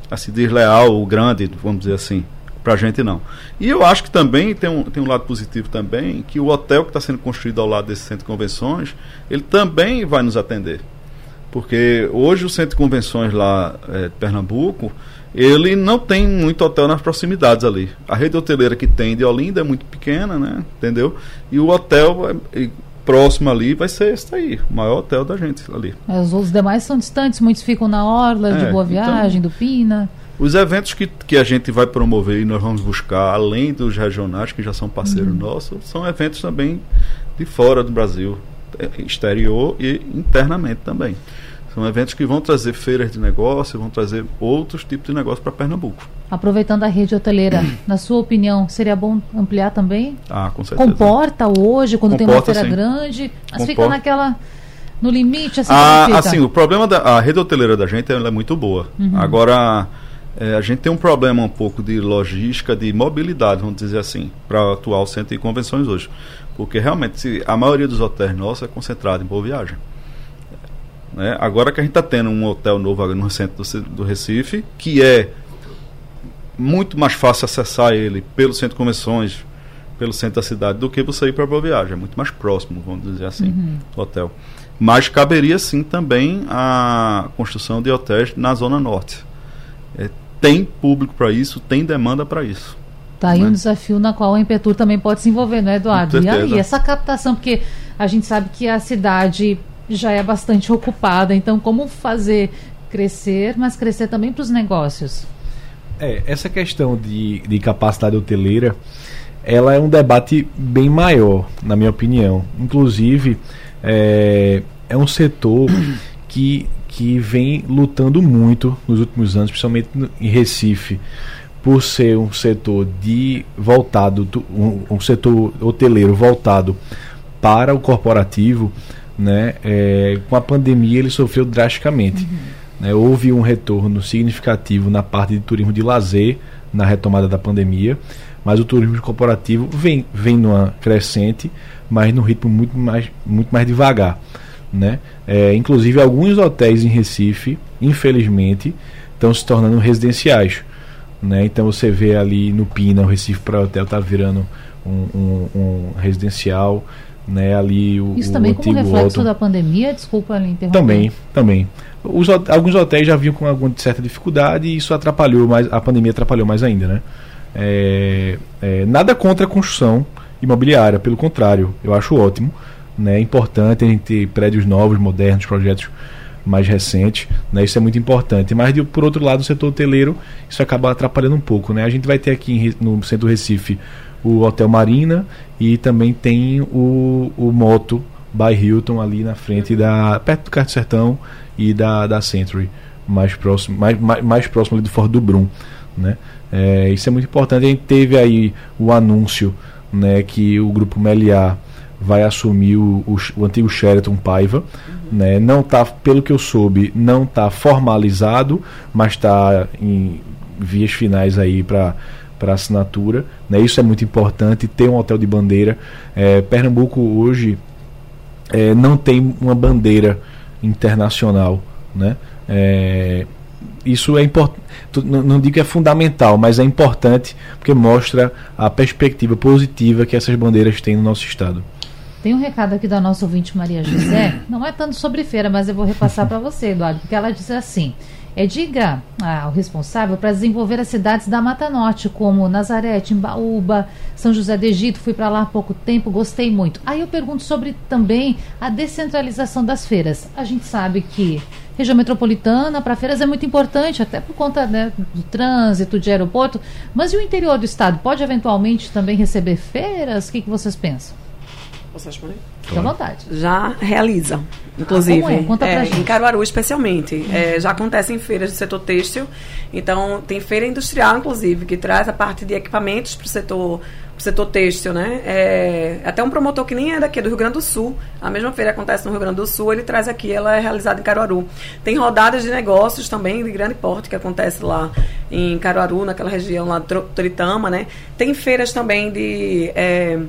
assim, desleal ou grande, vamos dizer assim. Para a gente não. E eu acho que também tem um, tem um lado positivo também, que o hotel que está sendo construído ao lado desse centro de convenções, ele também vai nos atender. Porque hoje o centro de convenções lá é, de Pernambuco, ele não tem muito hotel nas proximidades ali. A rede hoteleira que tem de Olinda é muito pequena, né? Entendeu? E o hotel é, próximo ali vai ser esse aí, o maior hotel da gente ali. É, os demais são distantes, muitos ficam na Orla, é, de Boa então, Viagem, então, do Pina. Os eventos que, que a gente vai promover e nós vamos buscar, além dos regionais, que já são parceiros uhum. nossos, são eventos também de fora do Brasil, é, exterior e internamente também. São eventos que vão trazer feiras de negócio, vão trazer outros tipos de negócio para Pernambuco. Aproveitando a rede hoteleira, na sua opinião, seria bom ampliar também? Ah, com certeza. Comporta hoje, quando Comporta, tem uma feira sim. grande, mas Comporta. fica naquela no limite assim, ah, assim o problema da a rede hoteleira da gente é muito boa uhum. agora é, a gente tem um problema um pouco de logística de mobilidade vamos dizer assim para atuar o centro de convenções hoje porque realmente a maioria dos hotéis nossos é concentrada em boa viagem né? Agora que a gente está tendo um hotel novo no centro do, do, Recife, que é muito mais fácil acessar ele pelo centro de convenções, pelo centro da cidade, do que você ir para Boa Viagem. É muito mais próximo, vamos dizer assim, uhum. o hotel. Mas caberia sim também a construção de hotéis na Zona Norte. É, tem público para isso, tem demanda para isso. Tá aí né? um desafio na qual a Impetur também pode se envolver, não é, Eduardo? E aí, essa captação, porque a gente sabe que a cidade já é bastante ocupada. Então, como fazer crescer, mas crescer também para os negócios? É, essa questão de, de capacidade hoteleira, ela é um debate bem maior, na minha opinião. Inclusive, é, é um setor que, que vem lutando muito nos últimos anos, principalmente em Recife, por ser um setor de voltado, um, um setor hoteleiro voltado para o corporativo né, é, com a pandemia ele sofreu drasticamente. Uhum. Né, houve um retorno significativo na parte de turismo de lazer na retomada da pandemia, mas o turismo corporativo vem, vem numa crescente, mas num ritmo muito mais, muito mais devagar. Né? É, inclusive alguns hotéis em Recife, infelizmente, estão se tornando residenciais. Né? Então você vê ali no Pina, o Recife para hotel está virando um, um, um, residencial. Né, ali o, Isso também o como reflexo da pandemia, desculpa ali interromper. Também, também. Os, alguns hotéis já vinham com alguma certa dificuldade e isso atrapalhou mais, a pandemia atrapalhou mais ainda, né? É, é, nada contra a construção imobiliária, pelo contrário, eu acho ótimo. Né? É importante a gente ter prédios novos, modernos, projetos mais recentes, né? isso é muito importante. Mas, de, por outro lado, o setor hoteleiro, isso acaba atrapalhando um pouco. Né? A gente vai ter aqui em, no centro do Recife o Hotel Marina e também tem o, o Moto by Hilton ali na frente da perto do Carto Sertão e da, da Century mais próximo mais, mais, mais próximo ali do Fort do Brum né é, isso é muito importante a gente teve aí o anúncio né que o grupo Meliá vai assumir o, o, o antigo Sheraton Paiva uhum. né não tá pelo que eu soube não tá formalizado mas está em vias finais aí para para assinatura né isso é muito importante ter um hotel de bandeira é, Pernambuco hoje é, não tem uma bandeira internacional, né? É, isso é importante, não digo que é fundamental, mas é importante porque mostra a perspectiva positiva que essas bandeiras têm no nosso estado. Tem um recado aqui da nossa ouvinte Maria José, não é tanto sobre feira, mas eu vou repassar para você, Eduardo, porque ela diz assim: é, diga ao responsável para desenvolver as cidades da Mata Norte, como Nazaré, Timbaúba, São José do Egito. Fui para lá há pouco tempo, gostei muito. Aí eu pergunto sobre também a descentralização das feiras. A gente sabe que região metropolitana para feiras é muito importante, até por conta né, do trânsito, de aeroporto. Mas e o interior do estado? Pode eventualmente também receber feiras? O que, que vocês pensam? Posso responder? Fique à vontade. Já realiza, inclusive. Ah, como é? Conta pra é, gente. Em Caruaru, especialmente. Hum. É, já acontecem feiras do setor têxtil. Então, tem feira industrial, inclusive, que traz a parte de equipamentos para o setor setor têxtil, né? É, até um promotor que nem é daqui, é do Rio Grande do Sul. A mesma feira acontece no Rio Grande do Sul, ele traz aqui, ela é realizada em Caruaru. Tem rodadas de negócios também de grande porte que acontece lá em Caruaru, naquela região lá do Toritama, né? Tem feiras também de é,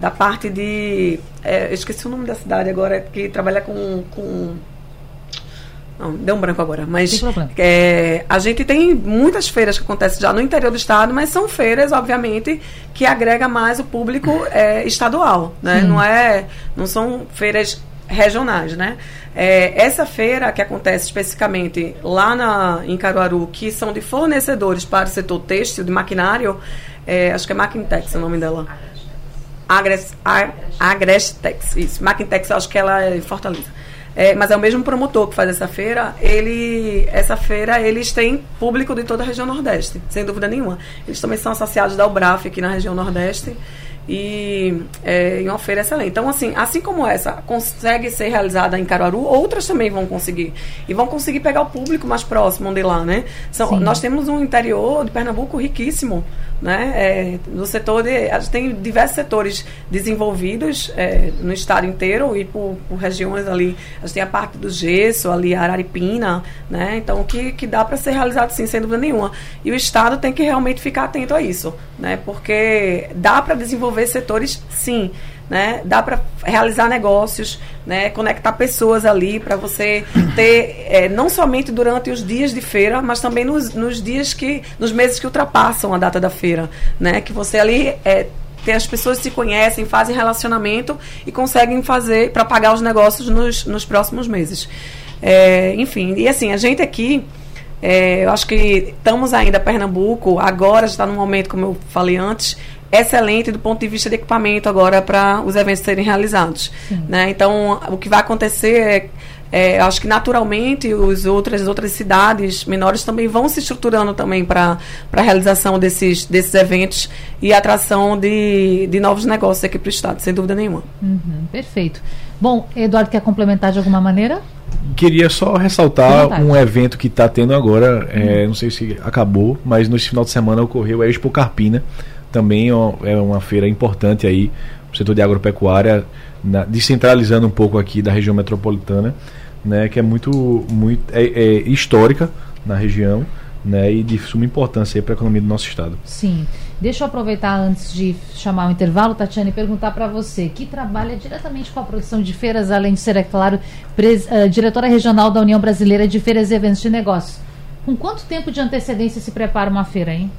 da parte de. É, esqueci o nome da cidade agora, que trabalha com. com não, deu um branco agora. Mas é, a gente tem muitas feiras que acontecem já no interior do estado, mas são feiras, obviamente, que agrega mais o público é, estadual. Né? Não, é, não são feiras regionais, né? É, essa feira que acontece especificamente lá na, em Caruaru, que são de fornecedores para o setor têxtil, de maquinário, é, acho que é Maquintex é o nome dela. Agres, Agrestex, isso. Maquintex, acho que ela é em Fortaleza. É, mas é o mesmo promotor que faz essa feira. Ele, essa feira, eles têm público de toda a região Nordeste, sem dúvida nenhuma. Eles também são associados da UBRAF aqui na região Nordeste e é, uma feira excelente. Então, assim, assim como essa consegue ser realizada em Caruaru, outras também vão conseguir. E vão conseguir pegar o público mais próximo de lá, né? São, nós temos um interior de Pernambuco riquíssimo né? É, no setor de, a gente tem diversos setores desenvolvidos é, no estado inteiro e por, por, regiões ali. A gente tem a parte do gesso, ali Araripina, né? Então que, que dá para ser realizado sim, sem dúvida nenhuma. E o estado tem que realmente ficar atento a isso, né? Porque dá para desenvolver setores sim né? Dá para realizar negócios, né? Conectar pessoas ali para você ter é, não somente durante os dias de feira, mas também nos, nos dias que, nos meses que ultrapassam a data da feira, né? Que você ali é, tem as pessoas se conhecem, fazem relacionamento e conseguem fazer para pagar os negócios nos, nos próximos meses. É, enfim, e assim, a gente aqui, é, eu acho que estamos ainda Pernambuco, agora está no momento, como eu falei antes, excelente do ponto de vista de equipamento agora para os eventos serem realizados. Né? Então, o que vai acontecer é, é acho que naturalmente os outras, as outras cidades menores também vão se estruturando também para a realização desses, desses eventos e atração de, de novos negócios aqui para o Estado, sem dúvida nenhuma. Uhum, perfeito. Bom, Eduardo, quer complementar de alguma maneira? Queria só ressaltar um evento que está tendo agora, é, não sei se acabou, mas no final de semana ocorreu a Expo Carpina, também é uma feira importante aí o setor de agropecuária, na, descentralizando um pouco aqui da região metropolitana, né, que é muito, muito é, é histórica na região né, e de suma importância para a economia do nosso estado. Sim. Deixa eu aproveitar antes de chamar o intervalo, Tatiane, e perguntar para você, que trabalha diretamente com a produção de feiras, além de ser, é claro, pres, uh, diretora regional da União Brasileira de Feiras e Eventos de Negócios. Com quanto tempo de antecedência se prepara uma feira, hein?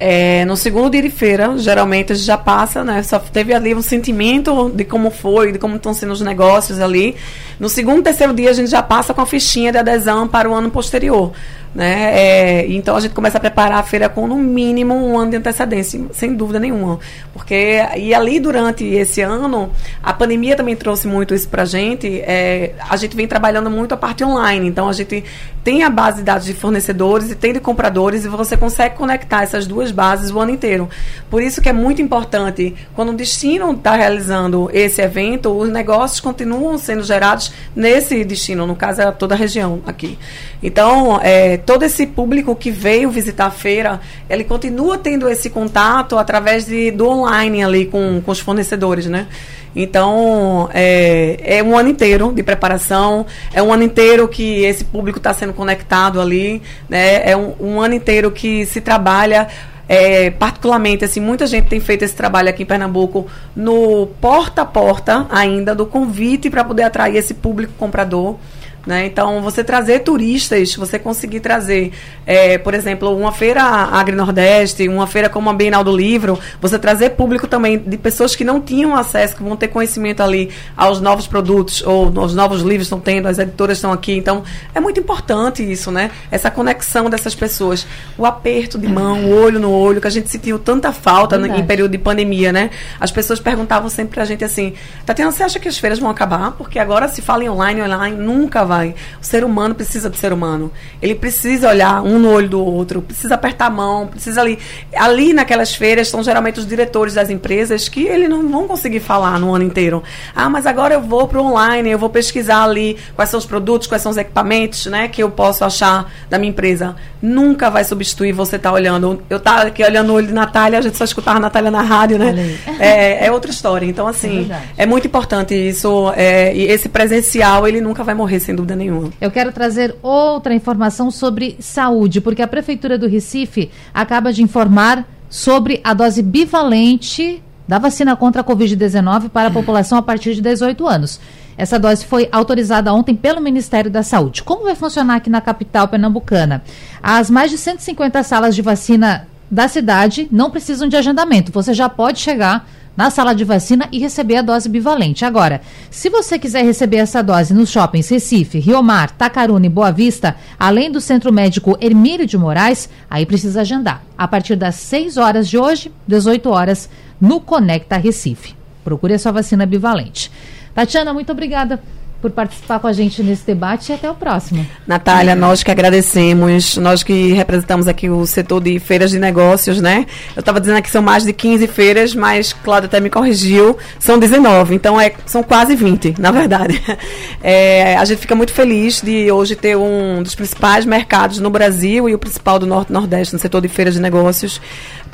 É, no segundo dia de feira, geralmente a gente já passa, né? Só teve ali um sentimento de como foi, de como estão sendo os negócios ali. No segundo, terceiro dia, a gente já passa com a fichinha de adesão para o ano posterior. Né? É, então a gente começa a preparar a feira com no mínimo um ano de antecedência, sem dúvida nenhuma. Porque e ali durante esse ano, a pandemia também trouxe muito isso para a gente. É, a gente vem trabalhando muito a parte online. Então a gente tem a base de dados de fornecedores e tem de compradores e você consegue conectar essas duas bases o ano inteiro. Por isso que é muito importante, quando o destino está realizando esse evento, os negócios continuam sendo gerados nesse destino, no caso é toda a região aqui. Então, é, todo esse público que veio visitar a feira, ele continua tendo esse contato através de, do online ali com, com os fornecedores, né? Então, é, é um ano inteiro de preparação, é um ano inteiro que esse público está sendo conectado ali, né? É um, um ano inteiro que se trabalha é, particularmente, assim, muita gente tem feito esse trabalho aqui em Pernambuco no porta a porta ainda do convite para poder atrair esse público comprador. Né? Então, você trazer turistas, você conseguir trazer, é, por exemplo, uma feira agri-nordeste, uma feira como a Bienal do Livro, você trazer público também de pessoas que não tinham acesso, que vão ter conhecimento ali aos novos produtos ou aos novos livros estão tendo, as editoras estão aqui. Então, é muito importante isso, né? Essa conexão dessas pessoas. O aperto de mão, o olho no olho, que a gente sentiu tanta falta em período de pandemia, né? As pessoas perguntavam sempre pra gente assim, Tatiana, você acha que as feiras vão acabar? Porque agora se fala em online, online, nunca vai O ser humano precisa do ser humano. Ele precisa olhar um no olho do outro, precisa apertar a mão, precisa ali. Ali naquelas feiras são geralmente os diretores das empresas que eles não vão conseguir falar no ano inteiro. Ah, mas agora eu vou para o online, eu vou pesquisar ali quais são os produtos, quais são os equipamentos, né, que eu posso achar da minha empresa. Nunca vai substituir você estar tá olhando. Eu estava aqui olhando o olho de Natália, a gente só escutava a Natália na rádio, né? É, é, outra história. Então, assim, é, é muito importante isso. É, e esse presencial, ele nunca vai morrer, sem dúvida nenhuma. Eu quero trazer outra informação sobre saúde, porque a Prefeitura do Recife acaba de informar sobre a dose bivalente da vacina contra a Covid-19 para a população a partir de 18 anos. Essa dose foi autorizada ontem pelo Ministério da Saúde. Como vai funcionar aqui na capital pernambucana? As mais de 150 salas de vacina da cidade não precisam de agendamento. Você já pode chegar na sala de vacina e receber a dose bivalente. Agora, se você quiser receber essa dose nos shoppings Recife, Rio Mar, Tacaruna e Boa Vista, além do Centro Médico Hermílio de Moraes, aí precisa agendar. A partir das 6 horas de hoje, 18 horas, no Conecta Recife. Procure a sua vacina bivalente. Tatiana, muito obrigada por participar com a gente nesse debate e até o próximo. Natália, nós que agradecemos, nós que representamos aqui o setor de feiras de negócios, né? Eu estava dizendo que são mais de 15 feiras, mas Cláudio até me corrigiu, são 19, então é, são quase 20, na verdade. É, a gente fica muito feliz de hoje ter um dos principais mercados no Brasil e o principal do Norte-Nordeste no setor de feiras de negócios.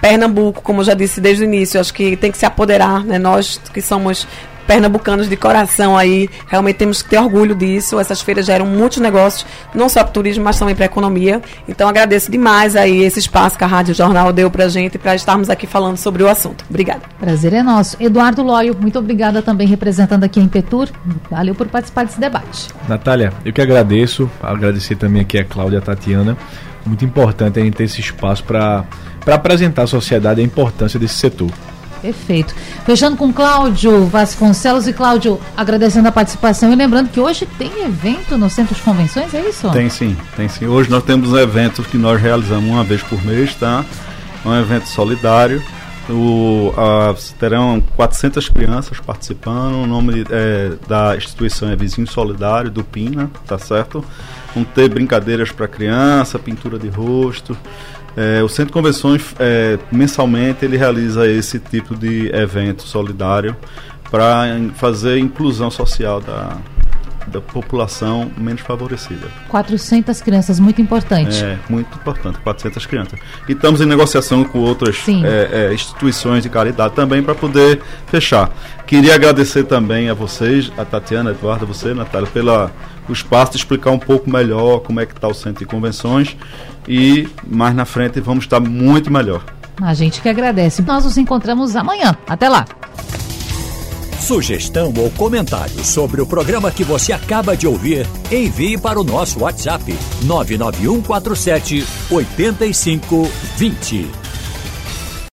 Pernambuco, como eu já disse desde o início, acho que tem que se apoderar, né? Nós que somos pernambucanos de coração aí, realmente temos que ter orgulho disso. Essas feiras geram muitos negócios, não só para o turismo, mas também para a economia. Então agradeço demais aí esse espaço que a Rádio Jornal deu para a gente para estarmos aqui falando sobre o assunto. Obrigada. Prazer é nosso. Eduardo Loio, muito obrigada também representando aqui a Impetur. Valeu por participar desse debate. Natália, eu que agradeço, agradecer também aqui a Cláudia e a Tatiana. Muito importante a gente ter esse espaço para apresentar à sociedade a importância desse setor. Perfeito. Fechando com Cláudio Vasconcelos e Cláudio, agradecendo a participação e lembrando que hoje tem evento no Centro de Convenções, é isso? Tem sim, tem sim. Hoje nós temos eventos que nós realizamos uma vez por mês, tá? Um evento solidário. O, a, terão 400 crianças participando. O nome é, da instituição é Vizinho Solidário, do PINA, tá certo? Vão ter brincadeiras para criança, pintura de rosto. É, o Centro de Convenções, é, mensalmente, ele realiza esse tipo de evento solidário para fazer inclusão social da, da população menos favorecida. 400 crianças, muito importante. É, muito importante, 400 crianças. E estamos em negociação com outras é, é, instituições de caridade também para poder fechar. Queria agradecer também a vocês, a Tatiana, a Eduardo, a você, Natália, pela o espaço de explicar um pouco melhor como é que está o centro de convenções e mais na frente vamos estar muito melhor. A gente que agradece. Nós nos encontramos amanhã. Até lá. Sugestão ou comentário sobre o programa que você acaba de ouvir, envie para o nosso WhatsApp 99147 8520.